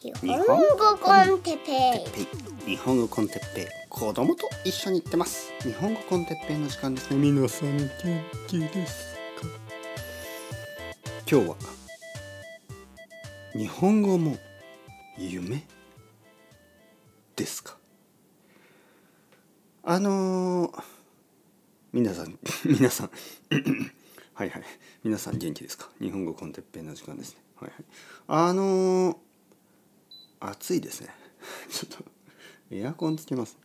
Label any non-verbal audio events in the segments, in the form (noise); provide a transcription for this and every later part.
日本語コンテッペイ。日本語コンテッペイ。子供と一緒に行ってます。日本語コンテッペイの時間ですね。皆さん元気ですか？今日は日本語も夢ですか？あのー、皆さん (laughs) 皆さん。はいはい。皆さん元気ですか？日本語コンテッペイの時間ですね。はいはい。あのー、暑いですね。(laughs) ちょっとエアコンつけます。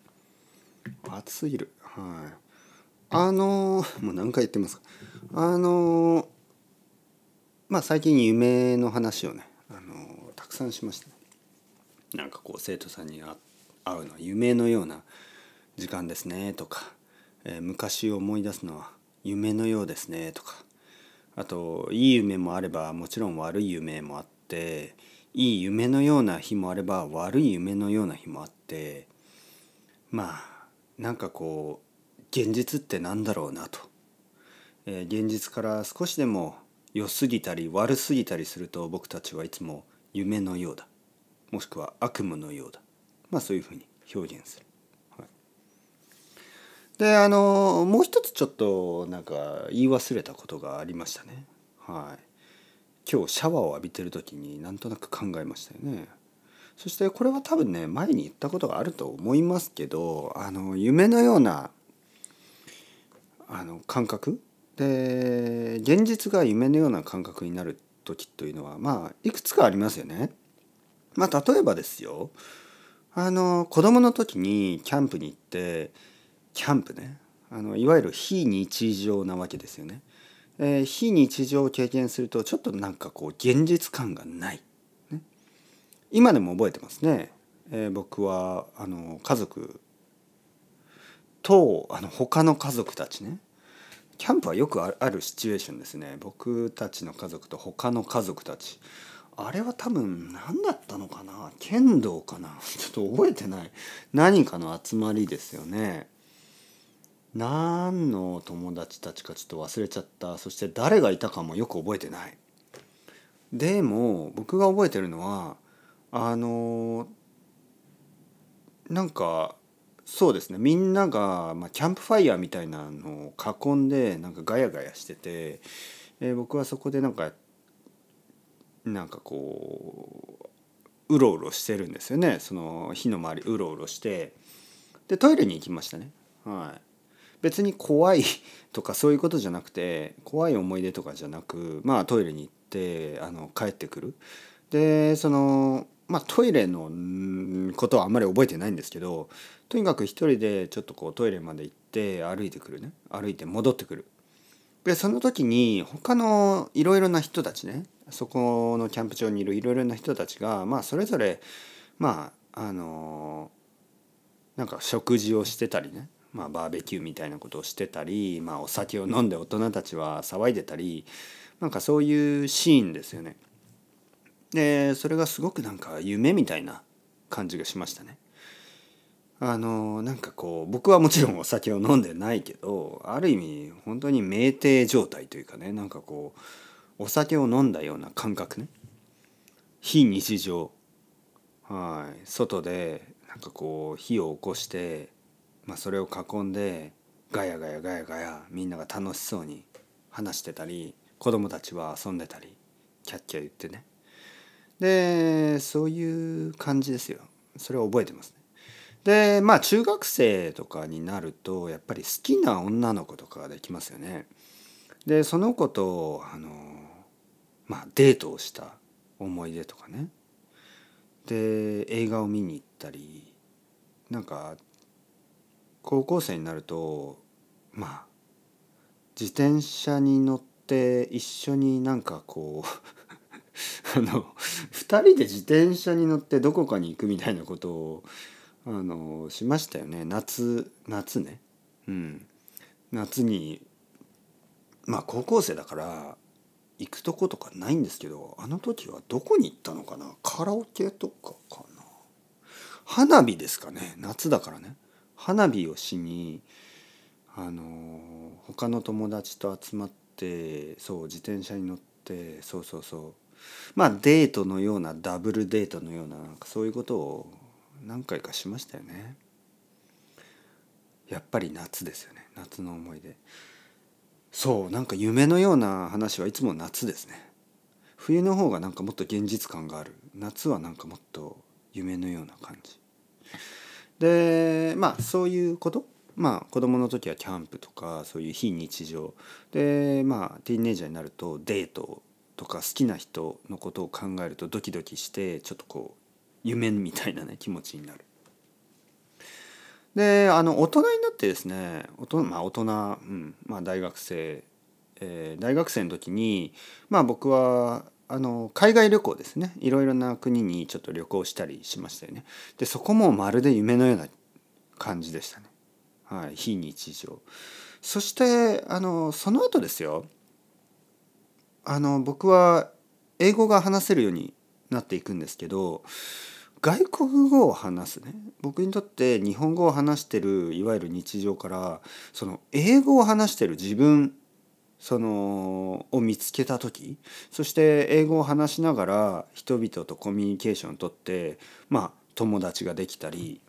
暑すぎる。はい。あのー、もう何回言ってますか。あのー、まあ最近夢の話をね、あのー、たくさんしました。ねなんかこう生徒さんに会うのは夢のような時間ですねとか、えー、昔を思い出すのは夢のようですねとか。あといい夢もあればもちろん悪い夢もあっていい夢のような日もあれば悪い夢のような日もあってまあなんかこう現実って何だろうなと、えー、現実から少しでも良すぎたり悪すぎたりすると僕たちはいつも夢のようだ。もしくは悪夢のようだ。まあそういうふうに表現する。はい、であのもう一つちょっとなんか言い忘れたことがありましたね。はい。今日シャワーを浴びてる時になんとなく考えましたよね。そしてこれは多分ね前に言ったことがあると思いますけどあの夢のようなあの感覚で現実が夢のような感覚になる時というのはまあいくつかありますよね。まあ例えばですよあの子供の時にキャンプに行ってキャンプねあのいわゆる非日常なわけですよね。えー、非日常を経験するとちょっとなんかこう現実感がない、ね、今でも覚えてますね、えー、僕はあの家族とあの他の家族たちね。キャンプはよくあるシチュエーションですね。僕たちの家族と他の家族たち。あれは多分何だったのかな？剣道かな？(laughs) ちょっと覚えてない。何かの集まりですよね。何の友達たちかちょっと忘れちゃった。そして誰がいたかもよく覚えてない。でも僕が覚えてるのはあのなんかそうですね。みんなが、まあ、キャンプファイヤーみたいなのを囲んでなんかガヤガヤしてて、えー、僕はそこでなんかなんかこううろうろしてるんですよね。その火の周りうろうろして。でトイレに行きましたね。はい。別に怖い (laughs) とかそういうことじゃなくて怖い思い出とかじゃなくまあトイレに行ってあの帰ってくる。でそのまあトイレのことはあんまり覚えてないんですけどとにかく一人でちょっとこうトイレまで行って歩いてくるね。歩いて戻ってくる。でその時に他のいろいろな人たちねそこのキャンプ場にいるいろいろな人たちがまあそれぞれまああのなんか食事をしてたりね。まあ、バーベキューみたいなことをしてたり、まあ、お酒を飲んで大人たちは騒いでたりなんかそういうシーンですよね。でそれがすごくなんか夢みたいな感じがしましたね。あのなんかこう僕はもちろんお酒を飲んでないけどある意味本当に酩酊状態というかねなんかこうお酒を飲んだような感覚ね非日常はい外でなんかこう火を起こしてまあ、それを囲んでガヤガヤガヤガヤみんなが楽しそうに話してたり子供たちは遊んでたりキャッキャ言ってねでそういう感じですよそれを覚えてますね。でまあ中学生とかになるとやっぱり好きな女の子とかができますよね。でその子とあのまあデートをした思い出とかねで映画を見に行ったりなんか高校生になるとまあ自転車に乗って一緒になんかこう (laughs) あの2人で自転車に乗ってどこかに行くみたいなことをあのしましたよね。夏夏ね。うん。夏にまあ高校生だから行くとことかないんですけどあの時はどこに行ったのかな？カラオケとかかな？花火ですかね。夏だからね。花火をしにあの他の友達と集まってそう自転車に乗ってそうそうそう。まあデートのようなダブルデートのようななんかそういうことを何回かしましたよね。やっぱり夏ですよね。夏の思い出。そうなんか夢のような話はいつも夏ですね。冬の方がなんかもっと現実感がある。夏はなんかもっと夢のような感じ。でまあそういうこと？まあ子供の時はキャンプとかそういう非日常でまあティーンエイジャーになるとデートとか好きな人のことを考えるとドキドキしてちょっとこう夢みたいなね気持ちになる。であの大人になってですね大人,、まあ、大人、うんまあ、大学生、えー、大学生の時にまあ僕はあの海外旅行ですねいろいろな国にちょっと旅行したりしましたよね。でそこもまるで夢のような感じでしたね。はい、非日常。そしてあのその後ですよあの僕は英語が話せるようになっていくんですけど外国語を話すね僕にとって日本語を話してるいわゆる日常からその英語を話してる自分そのを見つけた時そして英語を話しながら人々とコミュニケーションをとってまあ友達ができたり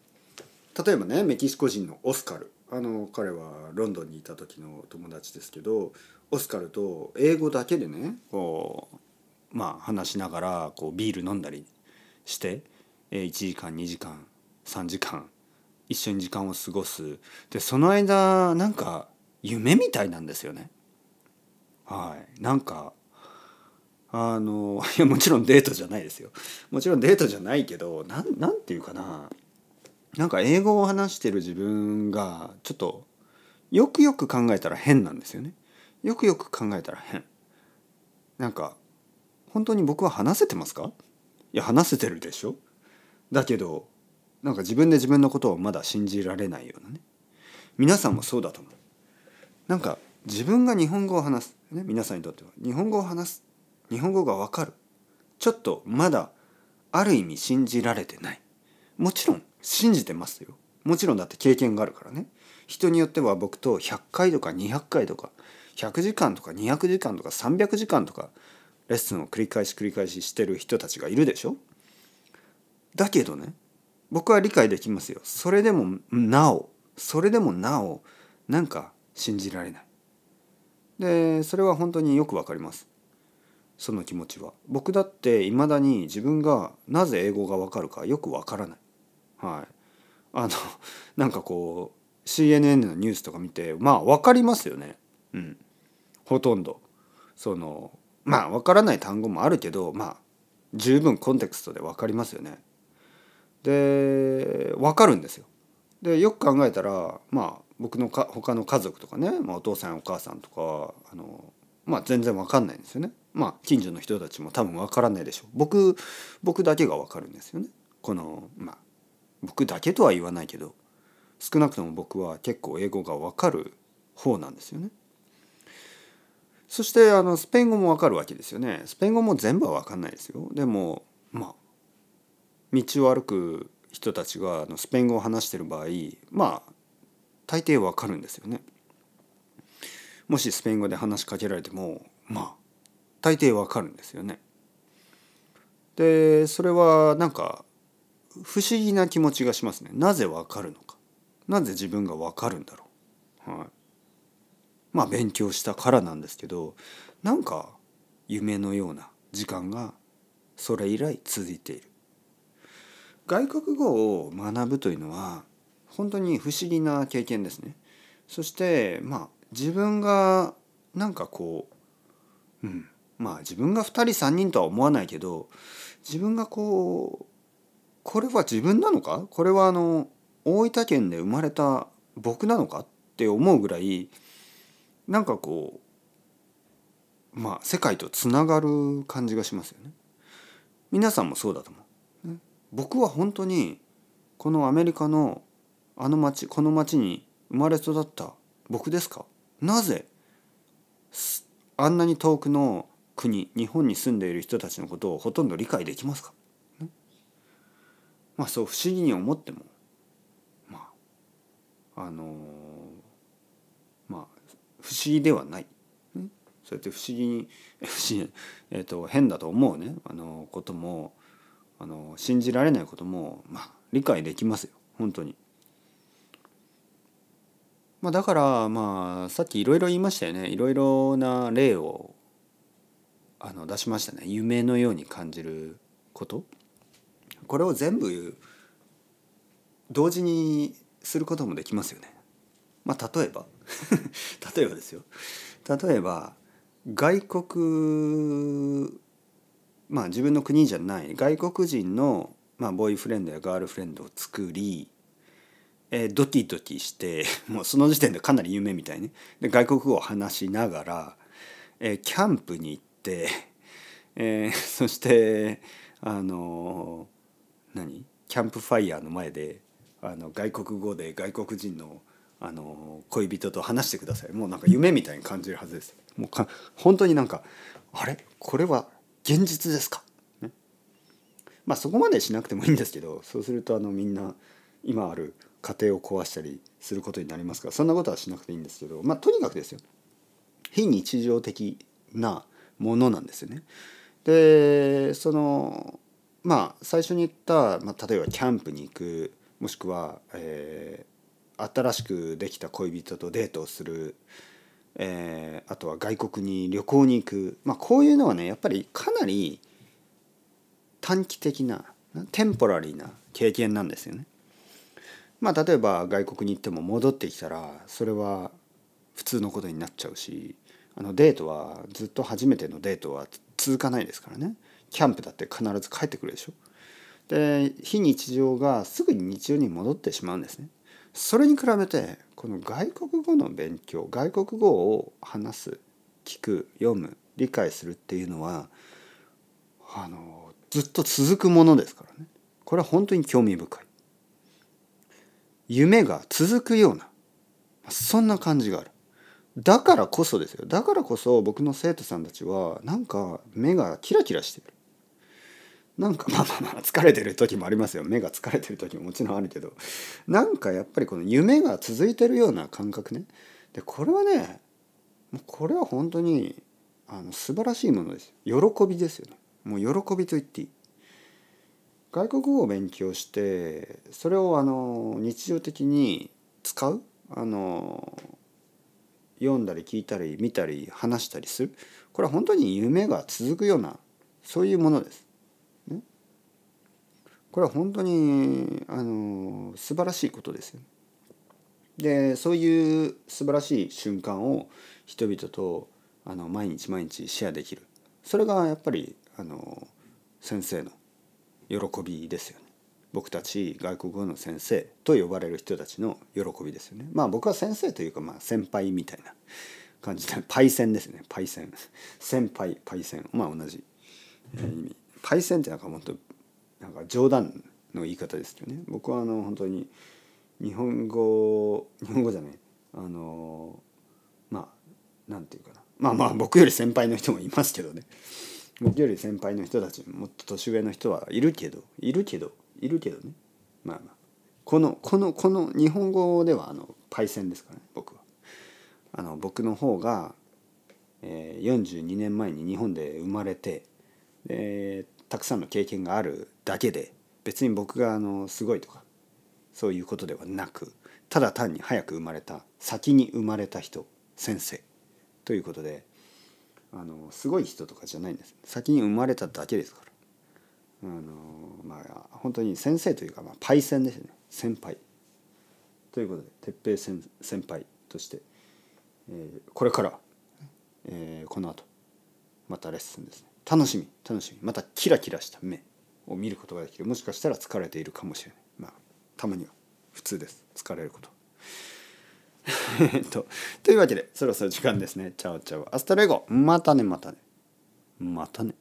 例えばねメキシコ人のオスカルあの彼はロンドンにいた時の友達ですけどオスカルと英語だけでねこうまあ話しながらこうビール飲んだりして1時間2時間3時間一緒に時間を過ごすでその間なんか夢みたいなんですよね。はい。なんかあの (laughs) いやもちろんデートじゃないですよ。もちろんデートじゃないけどなんなんていうかな。なんか英語を話してる自分がちょっとよくよく考えたら変なんですよね。よくよく考えたら変。なんか本当に僕は話せてますか？いや話せてるでしょ。だけどなんか自分で自分のことをまだ信じられないようなね。皆さんもそうだと思う。なんか自分が日本語を話す、ね、皆さんにとっては。日本語を話す日本語がわかる。ちょっとまだある意味信じられてない。もちろん信じてますよ。もちろんだって経験があるからね。人によっては僕と100回とか200回とか100時間とか200時間とか300時間とかレッスンを繰り返し繰り返ししてる人たちがいるでしょ。だけどね僕は理解できますよ。それでもなおそれでもなおなんか信じられない。でそれは本当によくわかります。その気持ちは。僕だっていまだに自分がなぜ英語がわかるかよくわからない。はい。あの (laughs) なんかこう CNN のニュースとか見てまあ分かりますよね。うん。ほとんど。そのまあ分からない単語もあるけどまあ十分コンテクストで分かりますよね。で分かるんですよ。でよく考えたらまあ僕のか他の家族とかね、まあ、お父さんお母さんとかあの、まあ、全然分かんないんですよね。まあ近所の人たちも多分分からないでしょう。僕僕だけが分かるんですよね。このまあ僕だけとは言わないけど少なくとも僕は結構英語が分かる方なんですよね。そしてあのスペイン語も分かるわけですよね。スペイン語も全部は分かんないですよ。でもまあ道を歩く人たちがあのスペイン語を話してる場合まあ大抵わかるんですよね。もしスペイン語で話しかけられてもまあ大抵わかるんですよね。でそれはなんか不思議な気持ちがしますね。なぜわかるのか。なぜ自分がわかるんだろう。はい。まあ勉強したからなんですけどなんか夢のような時間がそれ以来続いている。外国語を学ぶというのは本当に不思議な経験ですね。そしてまあ自分がなんかこう、うん、まあ自分が2人3人とは思わないけど自分がこうこれは自分なのか？これはあの大分県で生まれた僕なのか？って思うぐらいなんかこうまあ世界とつながる感じがしますよね。皆さんもそうだと思う。僕は本当にこのアメリカのあの町この町に生まれ育った僕ですか？なぜあんなに遠くの国日本に住んでいる人たちのことをほとんど理解できますか？まあそう不思議に思ってもまああのー、まあ不思議ではない。そうやって不思議に (laughs) 不思議、えーと、変だと思うね。あのこともあの信じられないことも、まあ、理解できますよ。本当に。まあ、だからまあさっきいろいろ言いましたよね。いろいろな例をあの出しましたね。夢のように感じること。これを全部同時にすることもできますよね。まあ、例えば。(laughs) 例えばですよ。例えば外国まあ自分の国じゃない。外国人の、まあ、ボーイフレンドやガールフレンドを作り、えー、ドキドキして (laughs) もうその時点でかなり夢みたいね。で外国語を話しながら、えー、キャンプに行って、(laughs) えー、そしてあの何？キャンプファイヤーの前であの外国語で外国人のあの恋人と話してください。もうなんか夢みたいに感じるはずです。もうか本当になんかあれ？これは現実ですか、ね、まあそこまでしなくてもいいんですけどそうするとあのみんな今ある家庭を壊したりすることになりますからそんなことはしなくていいんですけどまあとにかくですよ非日常的なものなんですよね。でそのまあ最初に言った、まあ、例えばキャンプに行くもしくは、えー、新しくできた恋人とデートをする、えー、あとは外国に旅行に行く、まあ、こういうのはねやっぱりかなり短期的なテンポラリーな経験なんですよね。まあ例えば外国に行っても戻ってきたらそれは普通のことになっちゃうしあのデートはずっと初めてのデートは続かないですからねキャンプだって必ず帰ってくるでしょ。で非日常がすぐに日常に戻ってしまうんですね。それに比べてこの外国語の勉強外国語を話す聞く読む理解するっていうのはあのずっと続くものですからねこれは本当に興味深い夢が続くようなそんな感じがある。だからこそですよ。だからこそ僕の生徒さんたちはなんか目がキラキラしてる。なんかまあまあまあ疲れてる時もありますよ。目が疲れてる時ももちろんあるけど。なんかやっぱりこの夢が続いてるような感覚ね。でこれはねこれは本当にあの素晴らしいものです喜びですよね。もう喜びと言っていい。外国語を勉強してそれをあの日常的に使う？あの読んだり聞いたり見たり話したりする？これは本当に夢が続くようなそういうものです。ね。これは本当にあの素晴らしいことですよ。でそういう素晴らしい瞬間を人々とあの毎日毎日シェアできる。それがやっぱりあの先生の喜びですよね。僕たち外国語の先生と呼ばれる人たちの喜びですよね。まあ僕は先生というかまあ先輩みたいな感じでパイセンですね。パイセン。先輩パイセン。まあ同じ意味。パイセンってなんかもっとなんか冗談の言い方ですよね。僕はあの本当に日本語日本語じゃない。あのまあなんていうかな。まあまあ僕より先輩の人もいますけどね。僕より先輩の人たちもっと年上の人はいるけどいるけどいるけどねまあまあこのこのこの日本語ではあのパイセンですからね僕は。あの僕の方が、えー、42年前に日本で生まれてでたくさんの経験があるだけで別に僕があのすごいとかそういうことではなくただ単に早く生まれた先に生まれた人先生ということであのすごい人とかじゃないんです。先に生まれただけですから。あのまあ本当に先生というか、まあ、パイセンですね。先輩。ということで哲平先先輩として、えー、これから、えー、この後またレッスンですね。楽しみ楽しみ。またキラキラした目を見ることができる。もしかしたら疲れているかもしれない。まあたまには普通です。疲れること。(laughs) とというわけでそろそろ時間ですね。 Ciao ciao。Hasta luego。またねまたね。またね。